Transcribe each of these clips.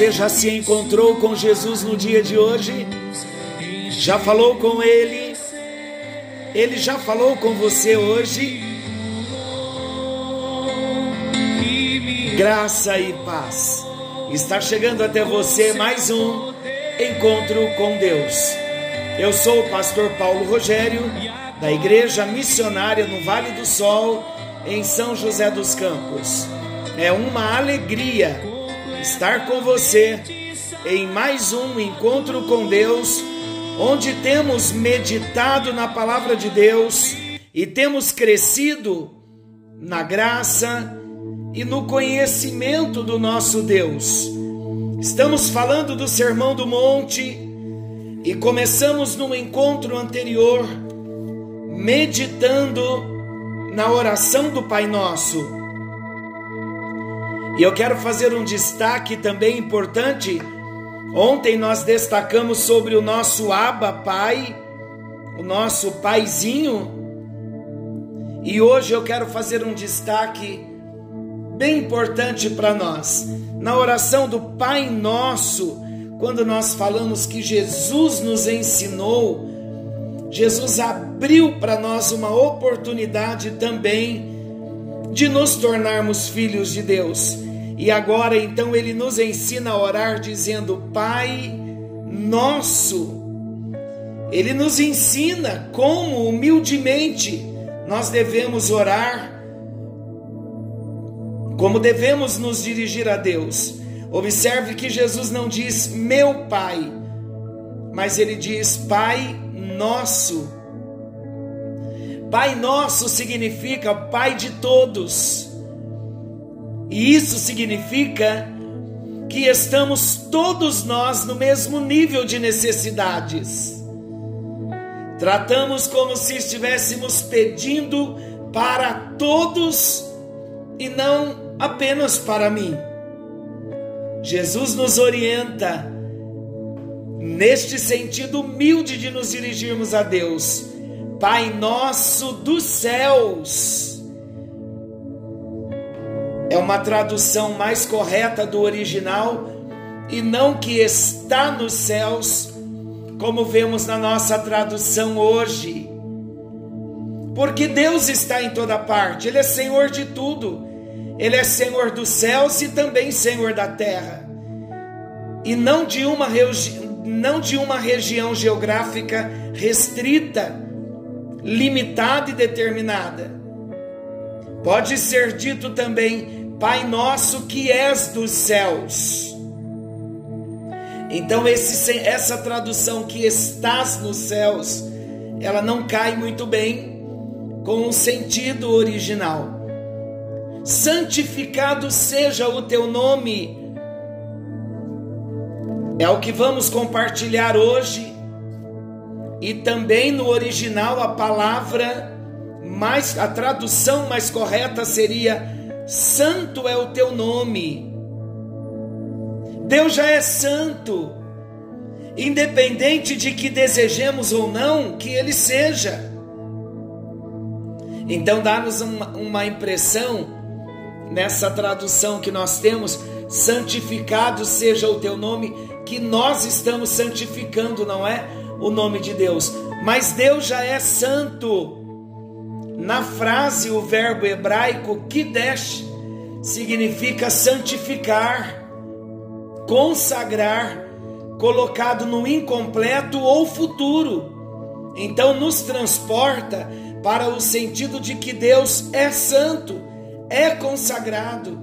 Você já se encontrou com Jesus no dia de hoje? Já falou com Ele? Ele já falou com você hoje? Graça e paz. Está chegando até você mais um encontro com Deus. Eu sou o pastor Paulo Rogério, da Igreja Missionária no Vale do Sol, em São José dos Campos. É uma alegria estar com você em mais um encontro com Deus, onde temos meditado na palavra de Deus e temos crescido na graça e no conhecimento do nosso Deus. Estamos falando do Sermão do Monte e começamos no encontro anterior meditando na oração do Pai Nosso. E eu quero fazer um destaque também importante. Ontem nós destacamos sobre o nosso Abba Pai, o nosso Paizinho. E hoje eu quero fazer um destaque bem importante para nós. Na oração do Pai Nosso, quando nós falamos que Jesus nos ensinou, Jesus abriu para nós uma oportunidade também de nos tornarmos filhos de Deus. E agora então ele nos ensina a orar dizendo: Pai Nosso. Ele nos ensina como humildemente nós devemos orar como devemos nos dirigir a Deus. Observe que Jesus não diz meu Pai, mas ele diz Pai Nosso. Pai Nosso significa Pai de todos. E isso significa que estamos todos nós no mesmo nível de necessidades. Tratamos como se estivéssemos pedindo para todos e não apenas para mim. Jesus nos orienta neste sentido humilde de nos dirigirmos a Deus. Pai nosso dos céus. É uma tradução mais correta do original e não que está nos céus, como vemos na nossa tradução hoje. Porque Deus está em toda parte, Ele é Senhor de tudo. Ele é Senhor dos céus e também Senhor da terra. E não de uma, não de uma região geográfica restrita, limitada e determinada. Pode ser dito também, Pai nosso que és dos céus. Então esse, essa tradução que estás nos céus, ela não cai muito bem com o sentido original santificado seja o teu nome. É o que vamos compartilhar hoje. E também no original a palavra mais a tradução mais correta seria santo é o teu nome. Deus já é santo. Independente de que desejemos ou não que ele seja. Então dá-nos uma, uma impressão nessa tradução que nós temos, santificado seja o teu nome, que nós estamos santificando, não é o nome de Deus, mas Deus já é santo. Na frase, o verbo hebraico kidesh significa santificar, consagrar, colocado no incompleto ou futuro. Então, nos transporta para o sentido de que Deus é santo é consagrado.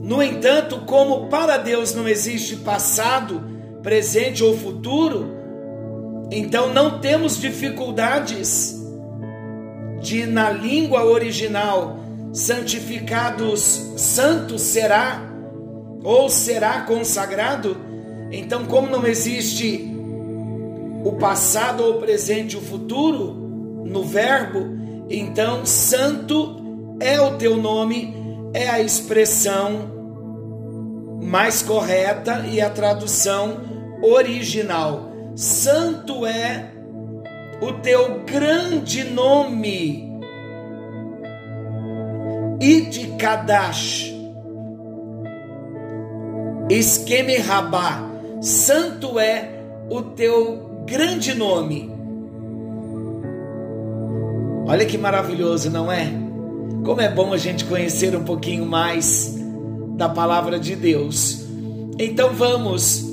No entanto, como para Deus não existe passado, presente ou futuro, então não temos dificuldades de, na língua original, santificados, santo será, ou será consagrado, então, como não existe o passado ou o presente o futuro no verbo, então santo é o teu nome, é a expressão mais correta e a tradução original. Santo é o teu grande nome. Id Kadash. Esqueme Rabá. Santo é o teu grande nome. Olha que maravilhoso, não é? Como é bom a gente conhecer um pouquinho mais da palavra de Deus. Então vamos,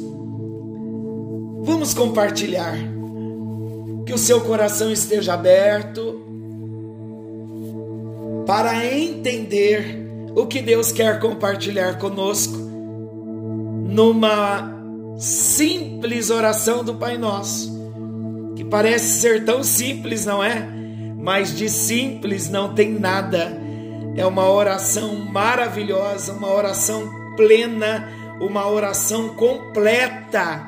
vamos compartilhar. Que o seu coração esteja aberto para entender o que Deus quer compartilhar conosco numa simples oração do Pai Nosso, que parece ser tão simples, não é? Mas de simples não tem nada é uma oração maravilhosa, uma oração plena, uma oração completa,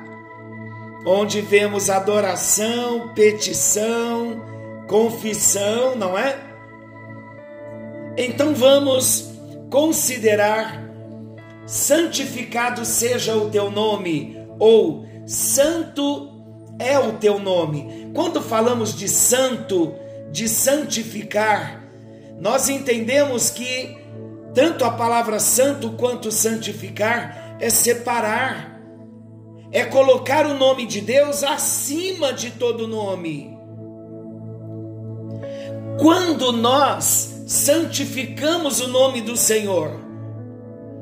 onde vemos adoração, petição, confissão, não é? Então vamos considerar santificado seja o teu nome, ou santo é o teu nome. Quando falamos de santo, de santificar, nós entendemos que tanto a palavra santo quanto santificar é separar, é colocar o nome de Deus acima de todo nome. Quando nós santificamos o nome do Senhor,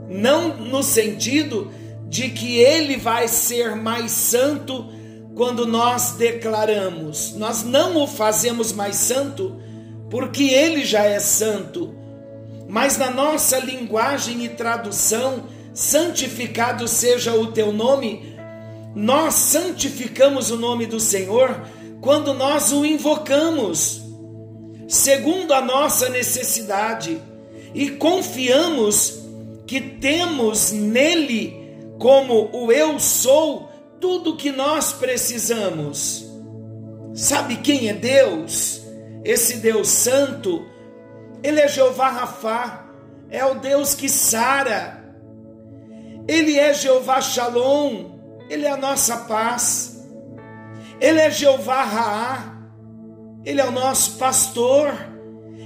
não no sentido de que ele vai ser mais santo quando nós declaramos, nós não o fazemos mais santo porque ele já é santo. Mas na nossa linguagem e tradução, santificado seja o teu nome, nós santificamos o nome do Senhor quando nós o invocamos, segundo a nossa necessidade, e confiamos que temos nele, como o eu sou, tudo que nós precisamos. Sabe quem é Deus? esse Deus Santo, ele é Jeová Rafá, é o Deus que sara. Ele é Jeová Shalom, ele é a nossa paz. Ele é Jeová Raá, ele é o nosso pastor.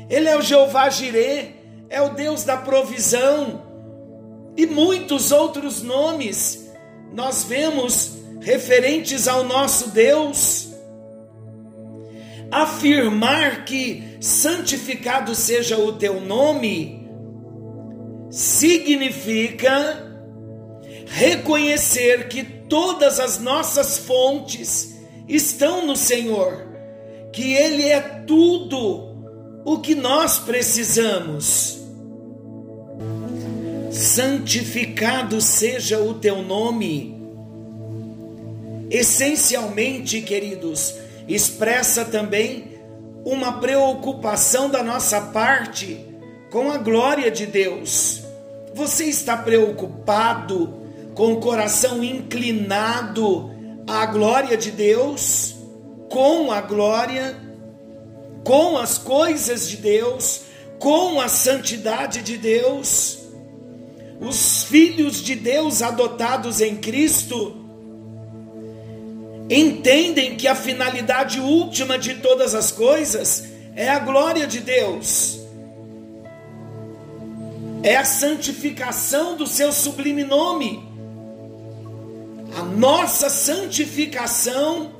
Ele é o Jeová Jirê, é o Deus da provisão. E muitos outros nomes nós vemos referentes ao nosso Deus afirmar que santificado seja o teu nome, significa reconhecer que todas as nossas fontes estão no Senhor, que Ele é tudo o que nós precisamos. Santificado seja o teu nome. Essencialmente, queridos, expressa também uma preocupação da nossa parte com a glória de Deus. Você está preocupado, com o coração inclinado à glória de Deus, com a glória, com as coisas de Deus, com a santidade de Deus? Os filhos de Deus adotados em Cristo entendem que a finalidade última de todas as coisas é a glória de Deus, é a santificação do seu sublime nome. Nossa santificação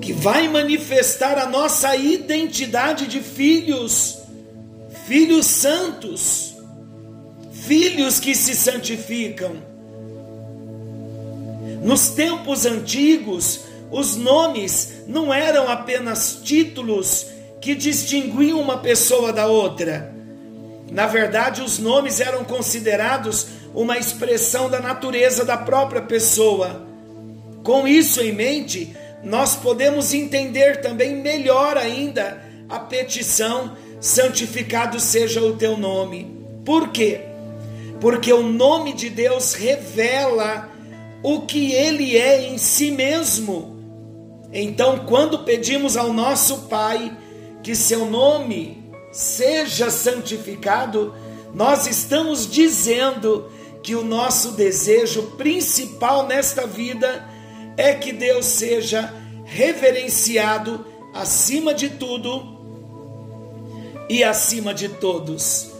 que vai manifestar a nossa identidade de filhos, filhos santos, filhos que se santificam. Nos tempos antigos, os nomes não eram apenas títulos que distinguiam uma pessoa da outra. Na verdade, os nomes eram considerados uma expressão da natureza da própria pessoa. Com isso em mente, nós podemos entender também melhor ainda a petição: santificado seja o teu nome. Por quê? porque o nome de Deus revela o que ele é em si mesmo. Então, quando pedimos ao nosso Pai que seu nome seja santificado, nós estamos dizendo que o nosso desejo principal nesta vida é que Deus seja reverenciado acima de tudo e acima de todos.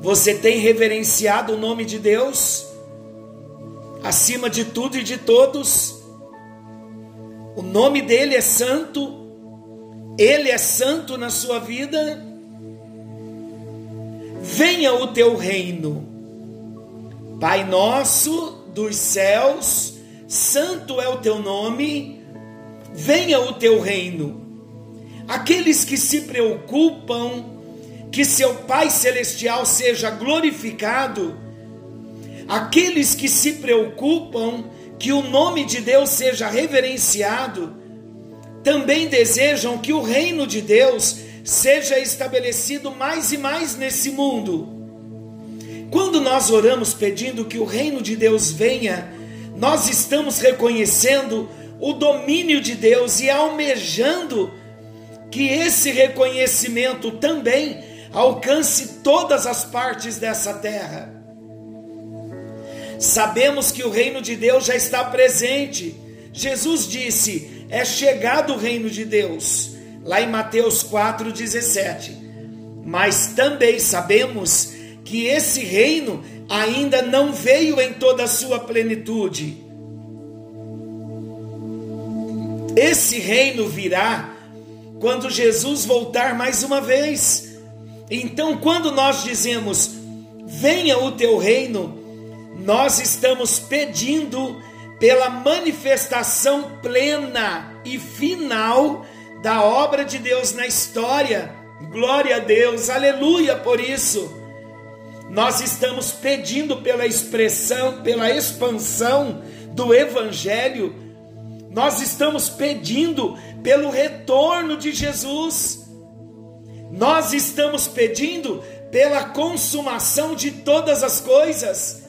Você tem reverenciado o nome de Deus acima de tudo e de todos? O nome dele é santo, ele é santo na sua vida. Venha o teu reino, Pai nosso dos céus, santo é o teu nome, venha o teu reino. Aqueles que se preocupam que seu Pai Celestial seja glorificado, aqueles que se preocupam que o nome de Deus seja reverenciado, também desejam que o reino de Deus seja estabelecido mais e mais nesse mundo. Quando nós oramos pedindo que o reino de Deus venha, nós estamos reconhecendo o domínio de Deus e almejando que esse reconhecimento também alcance todas as partes dessa terra. Sabemos que o reino de Deus já está presente. Jesus disse: É chegado o reino de Deus, lá em Mateus 4,17. Mas também sabemos que esse reino ainda não veio em toda a sua plenitude. Esse reino virá quando Jesus voltar mais uma vez. Então, quando nós dizemos, venha o teu reino, nós estamos pedindo pela manifestação plena e final da obra de Deus na história. Glória a Deus, aleluia por isso. Nós estamos pedindo pela expressão, pela expansão do Evangelho, nós estamos pedindo pelo retorno de Jesus. Nós estamos pedindo pela consumação de todas as coisas,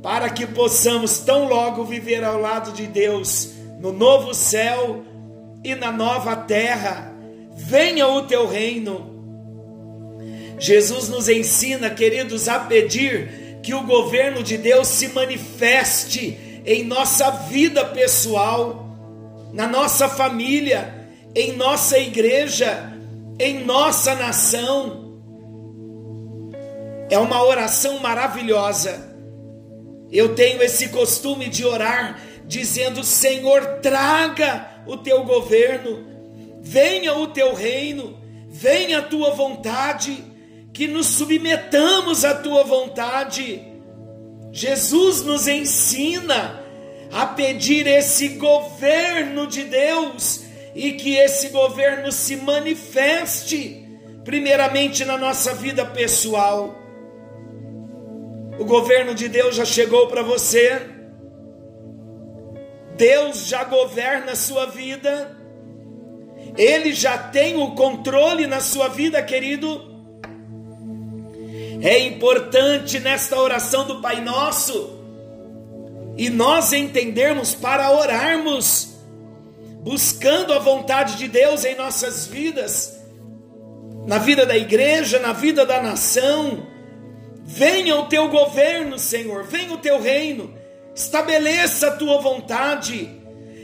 para que possamos tão logo viver ao lado de Deus, no novo céu e na nova terra. Venha o teu reino. Jesus nos ensina, queridos, a pedir que o governo de Deus se manifeste em nossa vida pessoal na nossa família, em nossa igreja, em nossa nação. É uma oração maravilhosa. Eu tenho esse costume de orar dizendo: Senhor, traga o teu governo, venha o teu reino, venha a tua vontade, que nos submetamos à tua vontade. Jesus nos ensina a pedir esse governo de Deus e que esse governo se manifeste, primeiramente na nossa vida pessoal. O governo de Deus já chegou para você, Deus já governa a sua vida, Ele já tem o controle na sua vida, querido. É importante nesta oração do Pai Nosso e nós entendermos para orarmos, buscando a vontade de Deus em nossas vidas, na vida da igreja, na vida da nação. Venha o teu governo, Senhor, venha o teu reino, estabeleça a tua vontade,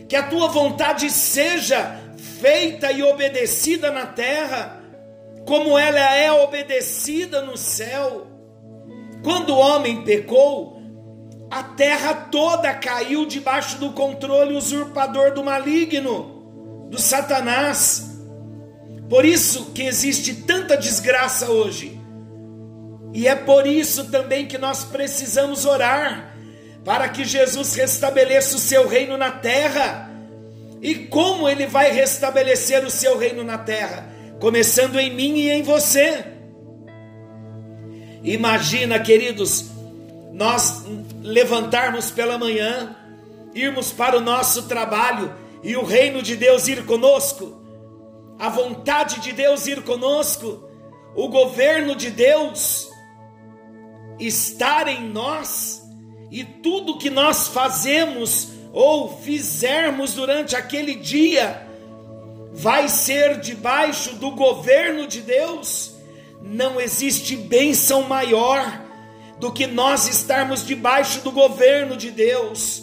que a tua vontade seja feita e obedecida na terra, como ela é obedecida no céu. Quando o homem pecou, a terra toda caiu debaixo do controle usurpador do maligno, do Satanás. Por isso que existe tanta desgraça hoje. E é por isso também que nós precisamos orar para que Jesus restabeleça o seu reino na terra. E como ele vai restabelecer o seu reino na terra? Começando em mim e em você. Imagina, queridos, nós levantarmos pela manhã, irmos para o nosso trabalho e o reino de Deus ir conosco, a vontade de Deus ir conosco, o governo de Deus estar em nós e tudo que nós fazemos ou fizermos durante aquele dia vai ser debaixo do governo de Deus, não existe bênção maior do que nós estarmos debaixo do governo de Deus.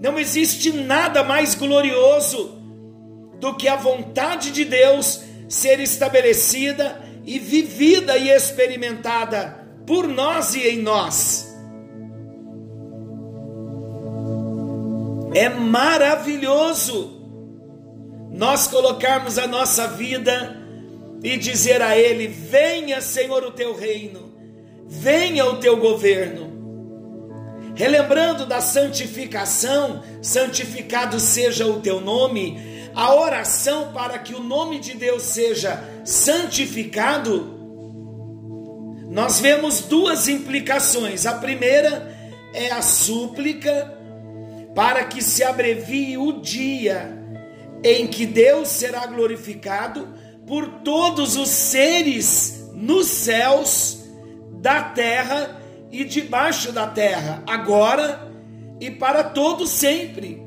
Não existe nada mais glorioso do que a vontade de Deus ser estabelecida e vivida e experimentada por nós e em nós. É maravilhoso nós colocarmos a nossa vida e dizer a Ele: Venha, Senhor, o teu reino, venha o teu governo. Relembrando da santificação, santificado seja o teu nome, a oração para que o nome de Deus seja santificado, nós vemos duas implicações. A primeira é a súplica para que se abrevie o dia em que Deus será glorificado por todos os seres nos céus, da terra e debaixo da terra, agora e para todo sempre.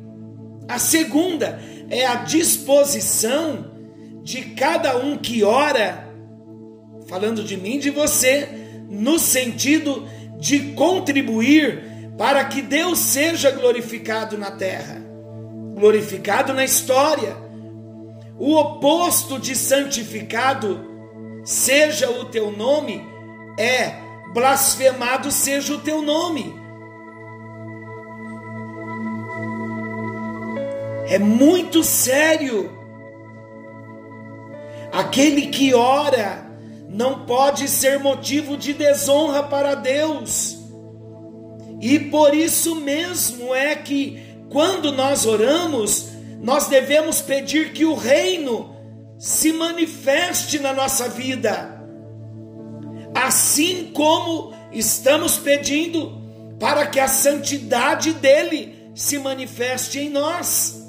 A segunda é a disposição de cada um que ora, falando de mim, de você, no sentido de contribuir para que Deus seja glorificado na terra, glorificado na história. O oposto de santificado, seja o teu nome, é blasfemado seja o teu nome. É muito sério. Aquele que ora não pode ser motivo de desonra para Deus. E por isso mesmo é que, quando nós oramos, nós devemos pedir que o reino se manifeste na nossa vida, assim como estamos pedindo para que a santidade dele se manifeste em nós.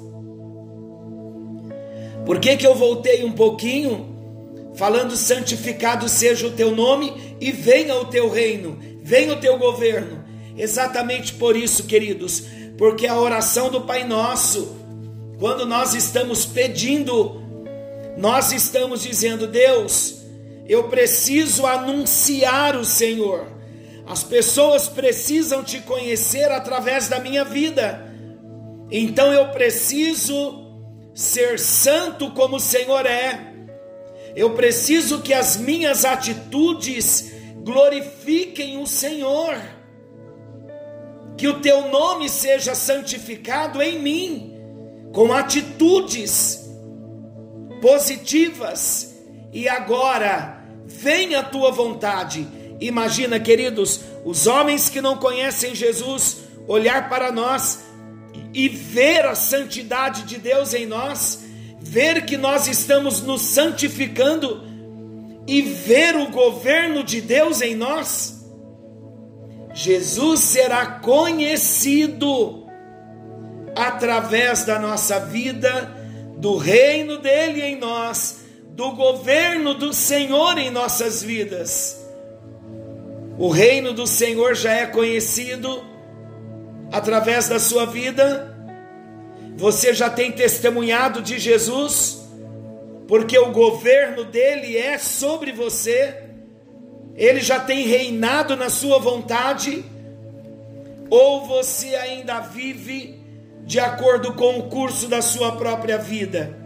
Por que, que eu voltei um pouquinho falando santificado seja o teu nome e venha o teu reino, venha o teu governo? Exatamente por isso, queridos, porque a oração do Pai Nosso, quando nós estamos pedindo, nós estamos dizendo: Deus, eu preciso anunciar o Senhor. As pessoas precisam te conhecer através da minha vida. Então eu preciso ser santo como o Senhor é. Eu preciso que as minhas atitudes glorifiquem o Senhor que o teu nome seja santificado em mim, com atitudes positivas. E agora, venha a tua vontade. Imagina, queridos, os homens que não conhecem Jesus olhar para nós e ver a santidade de Deus em nós, ver que nós estamos nos santificando e ver o governo de Deus em nós. Jesus será conhecido através da nossa vida, do reino dele em nós, do governo do Senhor em nossas vidas. O reino do Senhor já é conhecido através da sua vida. Você já tem testemunhado de Jesus, porque o governo dele é sobre você ele já tem reinado na sua vontade? Ou você ainda vive de acordo com o curso da sua própria vida?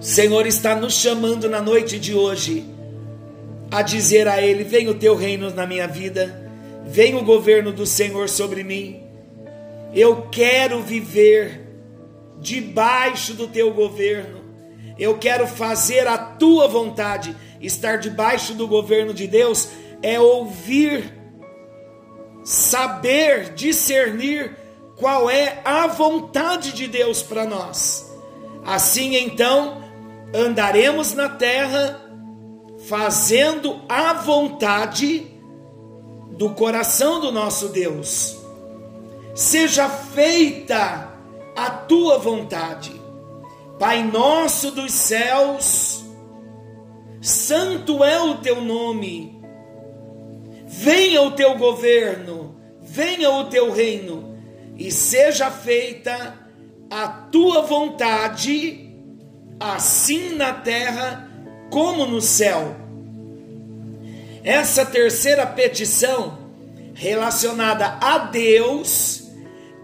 O Senhor está nos chamando na noite de hoje a dizer a Ele: Vem o teu reino na minha vida, vem o governo do Senhor sobre mim. Eu quero viver debaixo do teu governo, eu quero fazer a tua vontade estar debaixo do governo de Deus é ouvir, saber, discernir qual é a vontade de Deus para nós. Assim então, andaremos na terra fazendo a vontade do coração do nosso Deus. Seja feita a tua vontade. Pai nosso dos céus, santo é o teu nome. Venha o teu governo, venha o teu reino, e seja feita a tua vontade, assim na terra como no céu. Essa terceira petição, relacionada a Deus,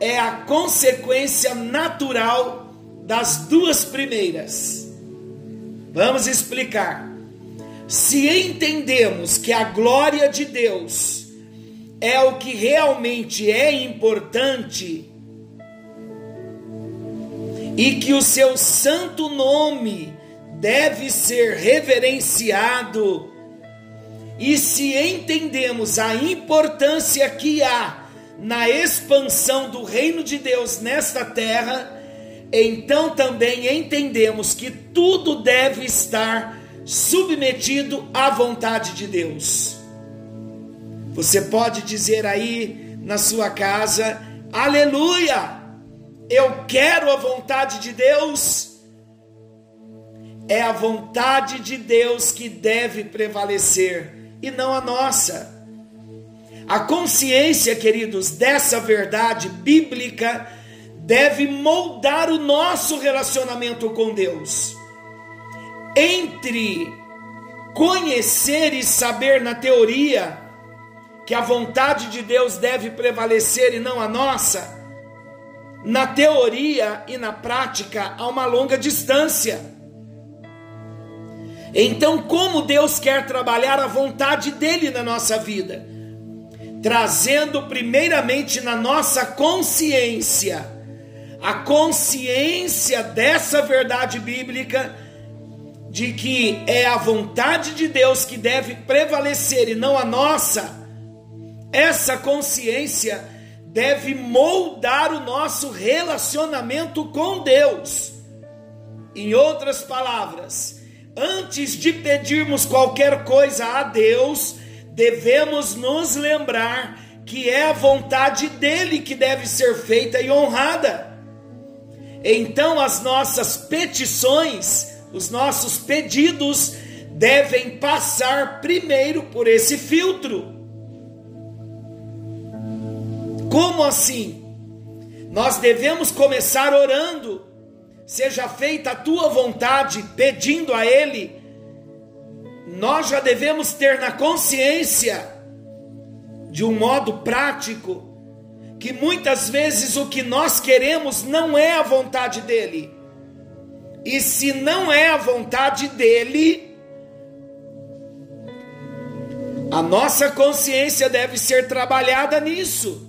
é a consequência natural das duas primeiras. Vamos explicar. Se entendemos que a glória de Deus é o que realmente é importante e que o seu santo nome deve ser reverenciado, e se entendemos a importância que há na expansão do reino de Deus nesta terra, então também entendemos que tudo deve estar submetido à vontade de Deus. Você pode dizer aí na sua casa: Aleluia! Eu quero a vontade de Deus. É a vontade de Deus que deve prevalecer e não a nossa. A consciência, queridos, dessa verdade bíblica deve moldar o nosso relacionamento com Deus. Entre conhecer e saber na teoria que a vontade de Deus deve prevalecer e não a nossa, na teoria e na prática há uma longa distância. Então, como Deus quer trabalhar a vontade dele na nossa vida? Trazendo primeiramente na nossa consciência a consciência dessa verdade bíblica de que é a vontade de Deus que deve prevalecer e não a nossa. Essa consciência deve moldar o nosso relacionamento com Deus. Em outras palavras, antes de pedirmos qualquer coisa a Deus, devemos nos lembrar que é a vontade dele que deve ser feita e honrada. Então, as nossas petições, os nossos pedidos, devem passar primeiro por esse filtro. Como assim? Nós devemos começar orando seja feita a tua vontade, pedindo a Ele, nós já devemos ter na consciência, de um modo prático, que muitas vezes o que nós queremos não é a vontade dEle. E se não é a vontade dEle, a nossa consciência deve ser trabalhada nisso.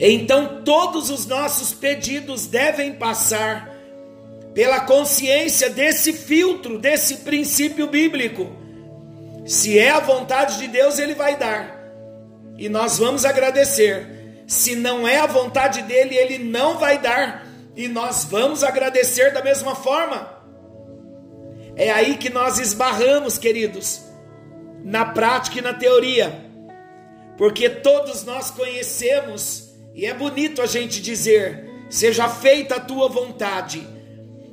Então todos os nossos pedidos devem passar pela consciência desse filtro, desse princípio bíblico. Se é a vontade de Deus, Ele vai dar. E nós vamos agradecer. Se não é a vontade dele, Ele não vai dar. E nós vamos agradecer da mesma forma. É aí que nós esbarramos, queridos, na prática e na teoria. Porque todos nós conhecemos e é bonito a gente dizer: seja feita a tua vontade.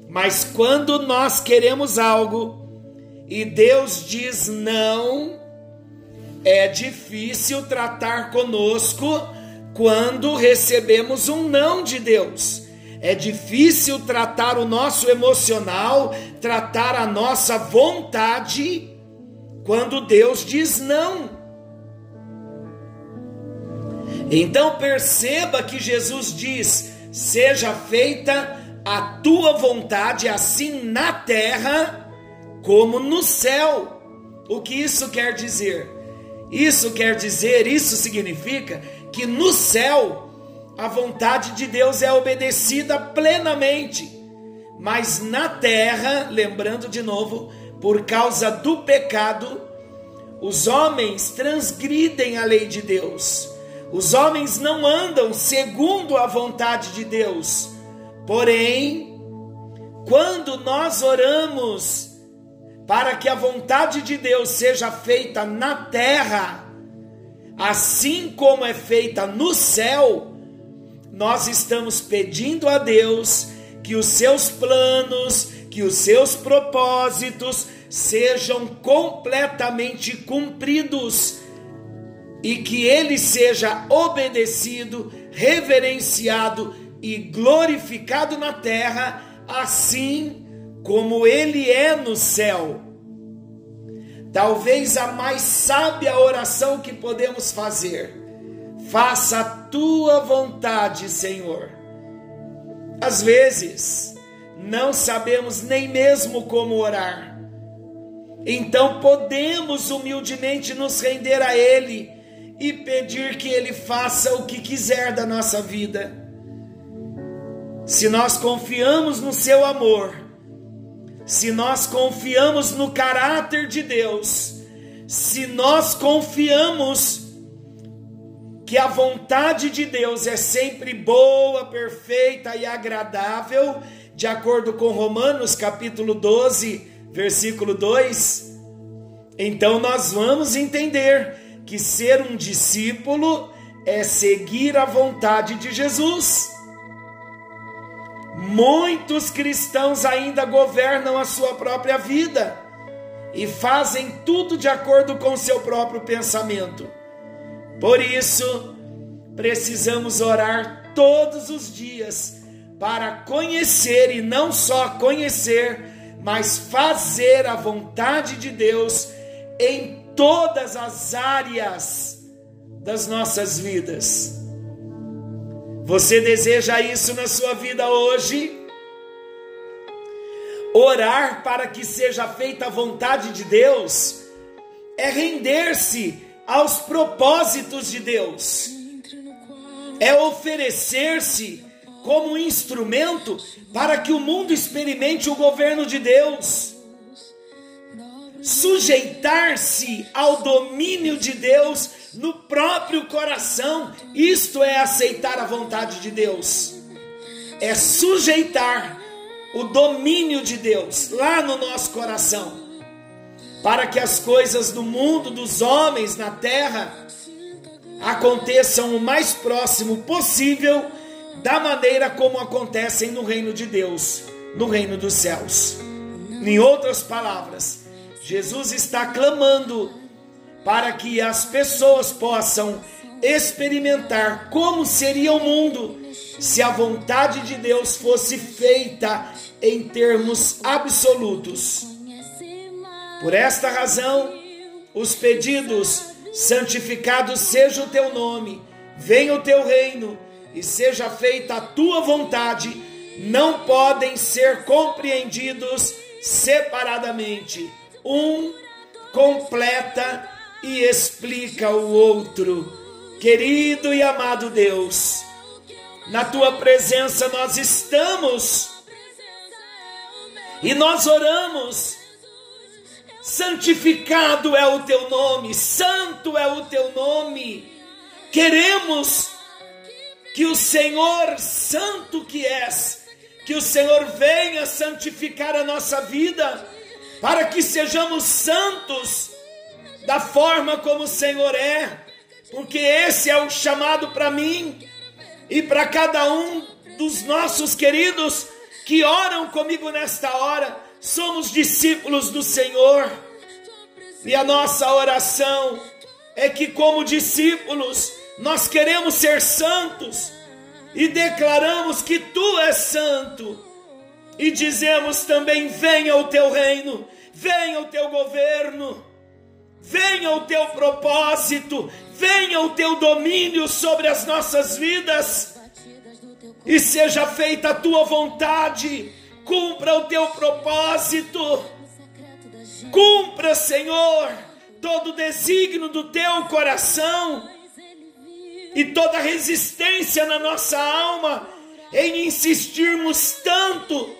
Mas quando nós queremos algo e Deus diz não, é difícil tratar conosco quando recebemos um não de Deus. É difícil tratar o nosso emocional, tratar a nossa vontade quando Deus diz não. Então perceba que Jesus diz: seja feita a tua vontade, assim na terra como no céu. O que isso quer dizer? Isso quer dizer, isso significa que no céu a vontade de Deus é obedecida plenamente, mas na terra, lembrando de novo, por causa do pecado, os homens transgridem a lei de Deus os homens não andam segundo a vontade de Deus. Porém, quando nós oramos para que a vontade de Deus seja feita na terra, assim como é feita no céu, nós estamos pedindo a Deus que os seus planos, que os seus propósitos sejam completamente cumpridos e que ele seja obedecido, reverenciado e glorificado na terra, assim como ele é no céu. Talvez a mais sábia oração que podemos fazer. Faça a tua vontade, Senhor. Às vezes, não sabemos nem mesmo como orar. Então podemos humildemente nos render a Ele e pedir que Ele faça o que quiser da nossa vida. Se nós confiamos no Seu amor, se nós confiamos no caráter de Deus, se nós confiamos que a vontade de Deus é sempre boa, perfeita e agradável, de acordo com Romanos capítulo 12, versículo 2, então nós vamos entender que ser um discípulo é seguir a vontade de Jesus. Muitos cristãos ainda governam a sua própria vida e fazem tudo de acordo com seu próprio pensamento. Por isso, precisamos orar todos os dias para conhecer e não só conhecer, mas fazer a vontade de Deus em todas as áreas das nossas vidas. Você deseja isso na sua vida hoje? Orar para que seja feita a vontade de Deus é render-se aos propósitos de Deus, é oferecer-se como instrumento para que o mundo experimente o governo de Deus sujeitar-se ao domínio de Deus no próprio coração. Isto é aceitar a vontade de Deus. É sujeitar o domínio de Deus lá no nosso coração. Para que as coisas do mundo, dos homens na terra, aconteçam o mais próximo possível da maneira como acontecem no reino de Deus, no reino dos céus. Em outras palavras, Jesus está clamando para que as pessoas possam experimentar como seria o mundo se a vontade de Deus fosse feita em termos absolutos. Por esta razão, os pedidos santificado seja o teu nome, venha o teu reino e seja feita a tua vontade, não podem ser compreendidos separadamente um completa e explica o outro. Querido e amado Deus, na tua presença nós estamos e nós oramos. Santificado é o teu nome, santo é o teu nome. Queremos que o Senhor, santo que és, que o Senhor venha santificar a nossa vida para que sejamos santos da forma como o Senhor é, porque esse é o chamado para mim e para cada um dos nossos queridos que oram comigo nesta hora. Somos discípulos do Senhor. E a nossa oração é que, como discípulos, nós queremos ser santos e declaramos que Tu és santo. E dizemos também: venha o Teu reino venha o teu governo, venha o teu propósito, venha o teu domínio sobre as nossas vidas. E seja feita a tua vontade, cumpra o teu propósito, cumpra, Senhor, todo o desígnio do teu coração e toda resistência na nossa alma em insistirmos tanto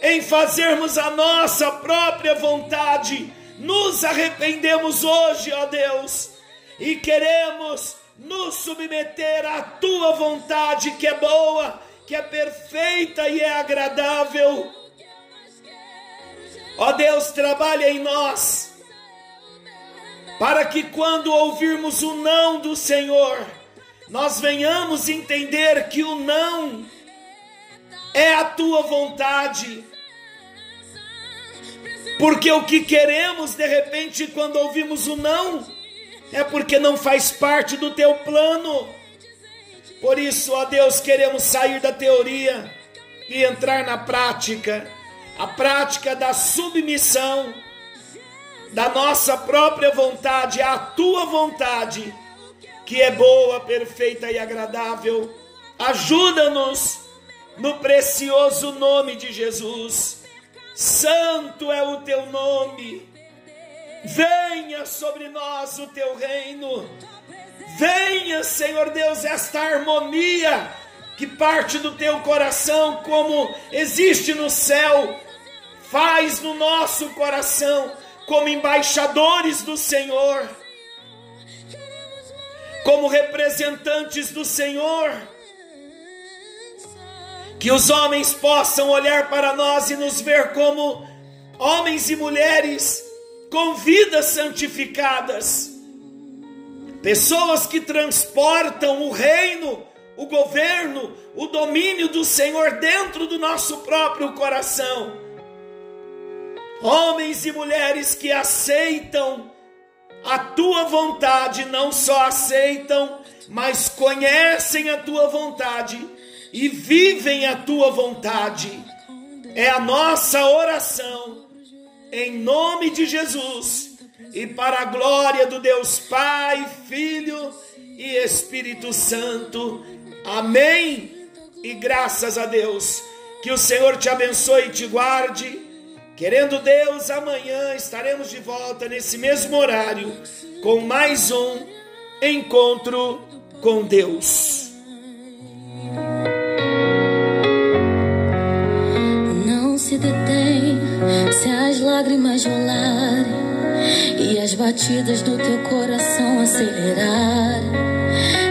em fazermos a nossa própria vontade. Nos arrependemos hoje, ó Deus, e queremos nos submeter à tua vontade, que é boa, que é perfeita e é agradável. Ó Deus, trabalha em nós, para que quando ouvirmos o não do Senhor, nós venhamos entender que o não é a tua vontade porque o que queremos de repente quando ouvimos o não é porque não faz parte do teu plano. Por isso, ó Deus, queremos sair da teoria e entrar na prática a prática da submissão da nossa própria vontade à tua vontade, que é boa, perfeita e agradável. Ajuda-nos no precioso nome de Jesus. Santo é o teu nome. Venha sobre nós o teu reino. Venha, Senhor Deus, esta harmonia que parte do teu coração, como existe no céu, faz no nosso coração, como embaixadores do Senhor, como representantes do Senhor. Que os homens possam olhar para nós e nos ver como homens e mulheres com vidas santificadas, pessoas que transportam o reino, o governo, o domínio do Senhor dentro do nosso próprio coração. Homens e mulheres que aceitam a tua vontade, não só aceitam, mas conhecem a tua vontade e vivem a tua vontade. É a nossa oração, em nome de Jesus, e para a glória do Deus Pai, Filho e Espírito Santo. Amém. E graças a Deus, que o Senhor te abençoe e te guarde. Querendo Deus, amanhã estaremos de volta nesse mesmo horário com mais um encontro com Deus. Não se detém se as lágrimas rolarem e as batidas do teu coração acelerar.